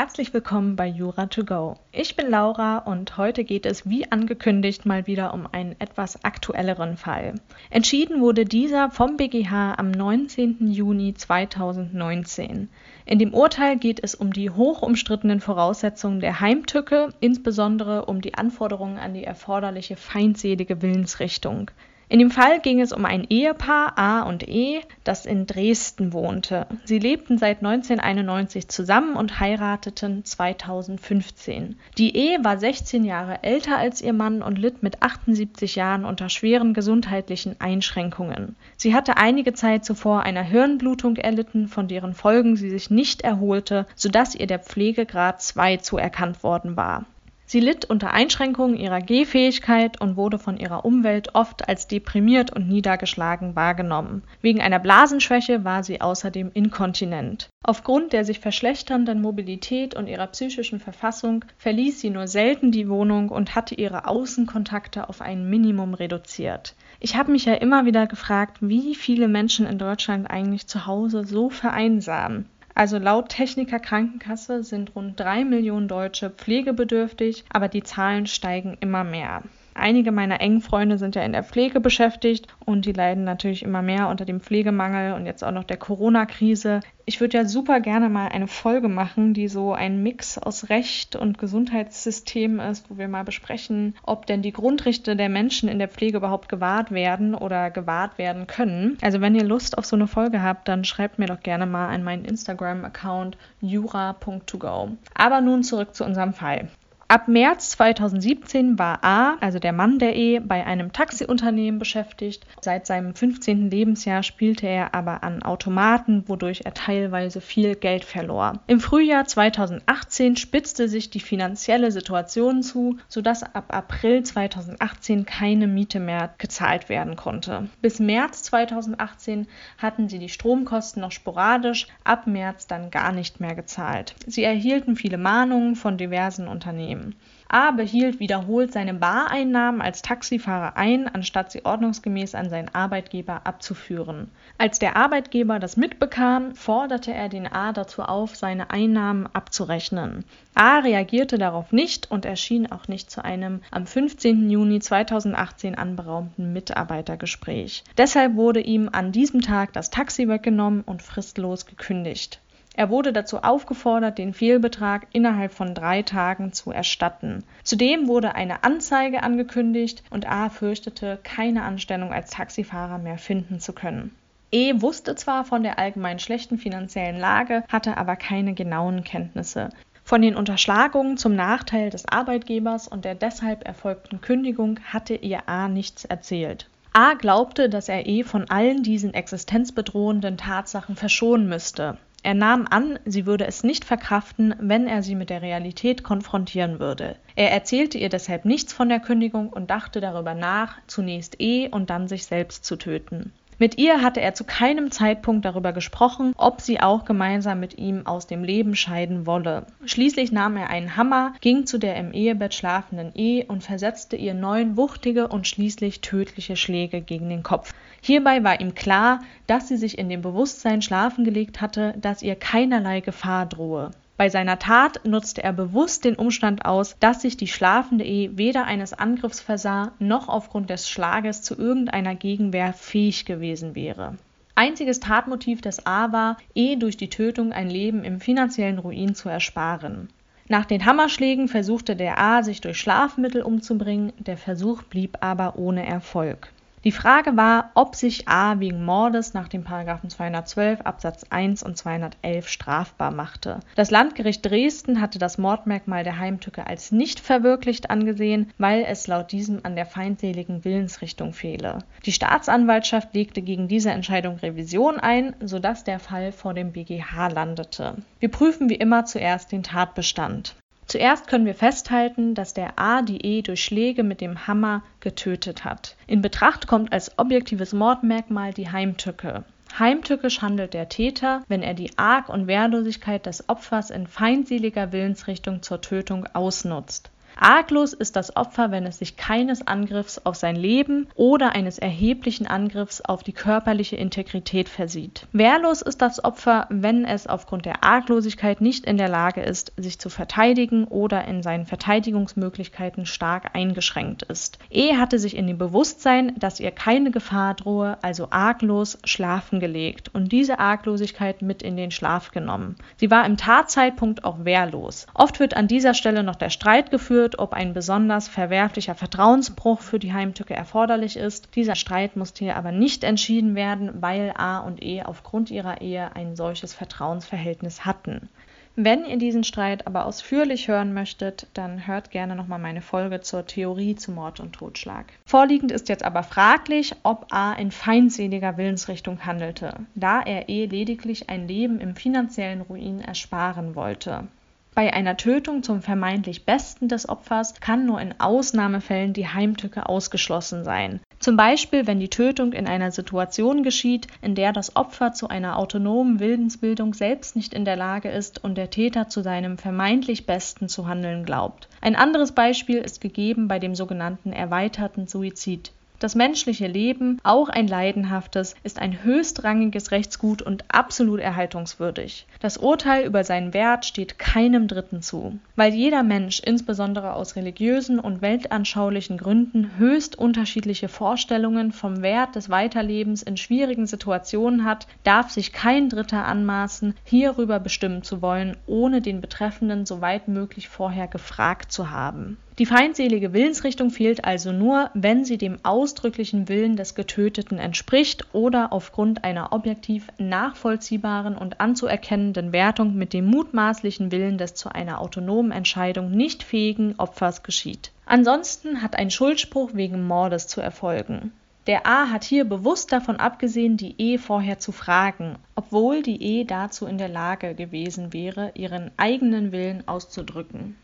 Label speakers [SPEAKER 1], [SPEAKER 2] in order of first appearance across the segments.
[SPEAKER 1] Herzlich willkommen bei Jura to go. Ich bin Laura und heute geht es wie angekündigt mal wieder um einen etwas aktuelleren Fall. Entschieden wurde dieser vom BGH am 19. Juni 2019. In dem Urteil geht es um die hoch umstrittenen Voraussetzungen der Heimtücke, insbesondere um die Anforderungen an die erforderliche feindselige Willensrichtung. In dem Fall ging es um ein Ehepaar A und E, das in Dresden wohnte. Sie lebten seit 1991 zusammen und heirateten 2015. Die E war 16 Jahre älter als ihr Mann und litt mit 78 Jahren unter schweren gesundheitlichen Einschränkungen. Sie hatte einige Zeit zuvor eine Hirnblutung erlitten, von deren Folgen sie sich nicht erholte, sodass ihr der Pflegegrad 2 zuerkannt worden war. Sie litt unter Einschränkungen ihrer Gehfähigkeit und wurde von ihrer Umwelt oft als deprimiert und niedergeschlagen wahrgenommen. Wegen einer Blasenschwäche war sie außerdem inkontinent. Aufgrund der sich verschlechternden Mobilität und ihrer psychischen Verfassung verließ sie nur selten die Wohnung und hatte ihre Außenkontakte auf ein Minimum reduziert. Ich habe mich ja immer wieder gefragt, wie viele Menschen in Deutschland eigentlich zu Hause so vereinsamen. Also laut Techniker Krankenkasse sind rund drei Millionen Deutsche pflegebedürftig, aber die Zahlen steigen immer mehr. Einige meiner engen Freunde sind ja in der Pflege beschäftigt und die leiden natürlich immer mehr unter dem Pflegemangel und jetzt auch noch der Corona-Krise. Ich würde ja super gerne mal eine Folge machen, die so ein Mix aus Recht und Gesundheitssystem ist, wo wir mal besprechen, ob denn die Grundrechte der Menschen in der Pflege überhaupt gewahrt werden oder gewahrt werden können. Also wenn ihr Lust auf so eine Folge habt, dann schreibt mir doch gerne mal an meinen Instagram-Account jura.togo. Aber nun zurück zu unserem Fall. Ab März 2017 war A, also der Mann der E, bei einem Taxiunternehmen beschäftigt. Seit seinem 15. Lebensjahr spielte er aber an Automaten, wodurch er teilweise viel Geld verlor. Im Frühjahr 2018 spitzte sich die finanzielle Situation zu, sodass ab April 2018 keine Miete mehr gezahlt werden konnte. Bis März 2018 hatten sie die Stromkosten noch sporadisch, ab März dann gar nicht mehr gezahlt. Sie erhielten viele Mahnungen von diversen Unternehmen. Unternehmen. A behielt wiederholt seine Bareinnahmen als Taxifahrer ein, anstatt sie ordnungsgemäß an seinen Arbeitgeber abzuführen. Als der Arbeitgeber das mitbekam, forderte er den A dazu auf, seine Einnahmen abzurechnen. A reagierte darauf nicht und erschien auch nicht zu einem am 15. Juni 2018 anberaumten Mitarbeitergespräch. Deshalb wurde ihm an diesem Tag das Taxi weggenommen und fristlos gekündigt. Er wurde dazu aufgefordert, den Fehlbetrag innerhalb von drei Tagen zu erstatten. Zudem wurde eine Anzeige angekündigt und A fürchtete, keine Anstellung als Taxifahrer mehr finden zu können. E wusste zwar von der allgemein schlechten finanziellen Lage, hatte aber keine genauen Kenntnisse. Von den Unterschlagungen zum Nachteil des Arbeitgebers und der deshalb erfolgten Kündigung hatte ihr A nichts erzählt. A glaubte, dass er E von allen diesen existenzbedrohenden Tatsachen verschonen müsste. Er nahm an, sie würde es nicht verkraften, wenn er sie mit der Realität konfrontieren würde. Er erzählte ihr deshalb nichts von der Kündigung und dachte darüber nach, zunächst E und dann sich selbst zu töten. Mit ihr hatte er zu keinem Zeitpunkt darüber gesprochen, ob sie auch gemeinsam mit ihm aus dem Leben scheiden wolle. Schließlich nahm er einen Hammer, ging zu der im Ehebett schlafenden E und versetzte ihr neun wuchtige und schließlich tödliche Schläge gegen den Kopf. Hierbei war ihm klar, dass sie sich in dem Bewusstsein schlafen gelegt hatte, dass ihr keinerlei Gefahr drohe. Bei seiner Tat nutzte er bewusst den Umstand aus, dass sich die schlafende E weder eines Angriffs versah, noch aufgrund des Schlages zu irgendeiner Gegenwehr fähig gewesen wäre. Einziges Tatmotiv des A war, E durch die Tötung ein Leben im finanziellen Ruin zu ersparen. Nach den Hammerschlägen versuchte der A, sich durch Schlafmittel umzubringen, der Versuch blieb aber ohne Erfolg. Die Frage war, ob sich A wegen Mordes nach dem Paragraphen 212 Absatz 1 und 211 strafbar machte. Das Landgericht Dresden hatte das Mordmerkmal der Heimtücke als nicht verwirklicht angesehen, weil es laut diesem an der feindseligen Willensrichtung fehle. Die Staatsanwaltschaft legte gegen diese Entscheidung Revision ein, sodass der Fall vor dem BGH landete. Wir prüfen wie immer zuerst den Tatbestand. Zuerst können wir festhalten, dass der A die E durch Schläge mit dem Hammer getötet hat. In Betracht kommt als objektives Mordmerkmal die Heimtücke. Heimtückisch handelt der Täter, wenn er die Arg- und Wehrlosigkeit des Opfers in feindseliger Willensrichtung zur Tötung ausnutzt. Arglos ist das Opfer, wenn es sich keines Angriffs auf sein Leben oder eines erheblichen Angriffs auf die körperliche Integrität versieht. Wehrlos ist das Opfer, wenn es aufgrund der Arglosigkeit nicht in der Lage ist, sich zu verteidigen oder in seinen Verteidigungsmöglichkeiten stark eingeschränkt ist. E hatte sich in dem Bewusstsein, dass ihr keine Gefahr drohe, also arglos, schlafen gelegt und diese Arglosigkeit mit in den Schlaf genommen. Sie war im Tatzeitpunkt auch wehrlos. Oft wird an dieser Stelle noch der Streit geführt, wird, ob ein besonders verwerflicher Vertrauensbruch für die Heimtücke erforderlich ist. Dieser Streit musste hier aber nicht entschieden werden, weil A und E aufgrund ihrer Ehe ein solches Vertrauensverhältnis hatten. Wenn ihr diesen Streit aber ausführlich hören möchtet, dann hört gerne nochmal meine Folge zur Theorie zu Mord und Totschlag. Vorliegend ist jetzt aber fraglich, ob A in feindseliger Willensrichtung handelte, da er E lediglich ein Leben im finanziellen Ruin ersparen wollte. Bei einer Tötung zum vermeintlich Besten des Opfers kann nur in Ausnahmefällen die Heimtücke ausgeschlossen sein. Zum Beispiel, wenn die Tötung in einer Situation geschieht, in der das Opfer zu einer autonomen Willensbildung selbst nicht in der Lage ist und der Täter zu seinem vermeintlich Besten zu handeln glaubt. Ein anderes Beispiel ist gegeben bei dem sogenannten erweiterten Suizid. Das menschliche Leben, auch ein leidenhaftes, ist ein höchstrangiges Rechtsgut und absolut erhaltungswürdig. Das Urteil über seinen Wert steht keinem Dritten zu. Weil jeder Mensch, insbesondere aus religiösen und weltanschaulichen Gründen, höchst unterschiedliche Vorstellungen vom Wert des Weiterlebens in schwierigen Situationen hat, darf sich kein Dritter anmaßen, hierüber bestimmen zu wollen, ohne den Betreffenden so weit möglich vorher gefragt zu haben. Die feindselige Willensrichtung fehlt also nur, wenn sie dem ausdrücklichen Willen des Getöteten entspricht oder aufgrund einer objektiv nachvollziehbaren und anzuerkennenden Wertung mit dem mutmaßlichen Willen des zu einer autonomen Entscheidung nicht fähigen Opfers geschieht. Ansonsten hat ein Schuldspruch wegen Mordes zu erfolgen. Der A hat hier bewusst davon abgesehen, die E vorher zu fragen, obwohl die E dazu in der Lage gewesen wäre, ihren eigenen Willen auszudrücken.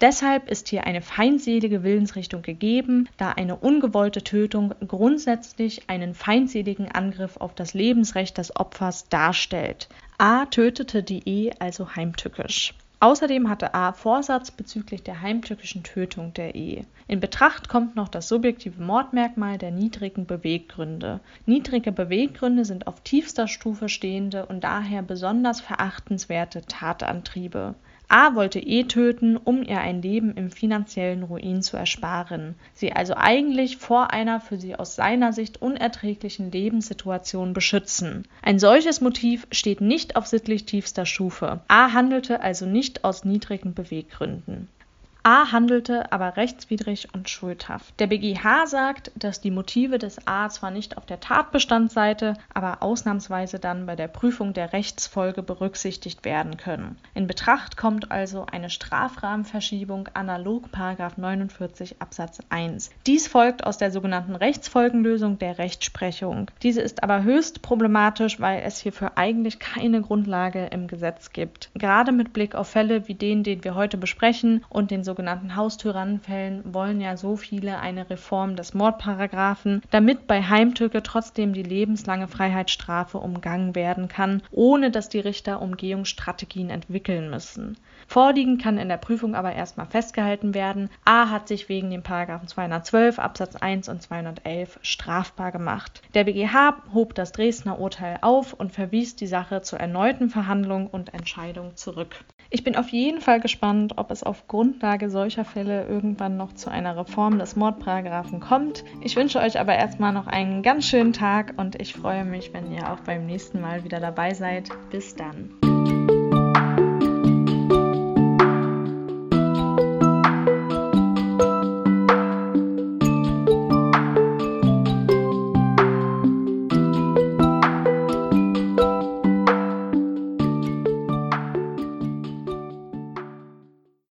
[SPEAKER 1] Deshalb ist hier eine feindselige Willensrichtung gegeben, da eine ungewollte Tötung grundsätzlich einen feindseligen Angriff auf das Lebensrecht des Opfers darstellt. A tötete die E also heimtückisch. Außerdem hatte A Vorsatz bezüglich der heimtückischen Tötung der E. In Betracht kommt noch das subjektive Mordmerkmal der niedrigen Beweggründe. Niedrige Beweggründe sind auf tiefster Stufe stehende und daher besonders verachtenswerte Tatantriebe. A wollte E töten, um ihr ein Leben im finanziellen Ruin zu ersparen, sie also eigentlich vor einer für sie aus seiner Sicht unerträglichen Lebenssituation beschützen. Ein solches Motiv steht nicht auf sittlich tiefster Stufe. A handelte also nicht aus niedrigen Beweggründen. A handelte aber rechtswidrig und schuldhaft. Der BGH sagt, dass die Motive des A zwar nicht auf der Tatbestandsseite, aber ausnahmsweise dann bei der Prüfung der Rechtsfolge berücksichtigt werden können. In Betracht kommt also eine Strafrahmenverschiebung analog 49 Absatz 1. Dies folgt aus der sogenannten Rechtsfolgenlösung der Rechtsprechung. Diese ist aber höchst problematisch, weil es hierfür eigentlich keine Grundlage im Gesetz gibt. Gerade mit Blick auf Fälle wie den, den wir heute besprechen und den sogenannten Haustyrannenfällen wollen ja so viele eine Reform des Mordparagraphen, damit bei Heimtücke trotzdem die lebenslange Freiheitsstrafe umgangen werden kann, ohne dass die Richter Umgehungsstrategien entwickeln müssen. Vorliegend kann in der Prüfung aber erstmal festgehalten werden, A hat sich wegen den Paragraphen 212 Absatz 1 und 211 strafbar gemacht. Der BGH hob das Dresdner Urteil auf und verwies die Sache zur erneuten Verhandlung und Entscheidung zurück. Ich bin auf jeden Fall gespannt, ob es auf Grundlage solcher Fälle irgendwann noch zu einer Reform des Mordparagraphen kommt. Ich wünsche euch aber erstmal noch einen ganz schönen Tag und ich freue mich, wenn ihr auch beim nächsten Mal wieder dabei seid. Bis dann.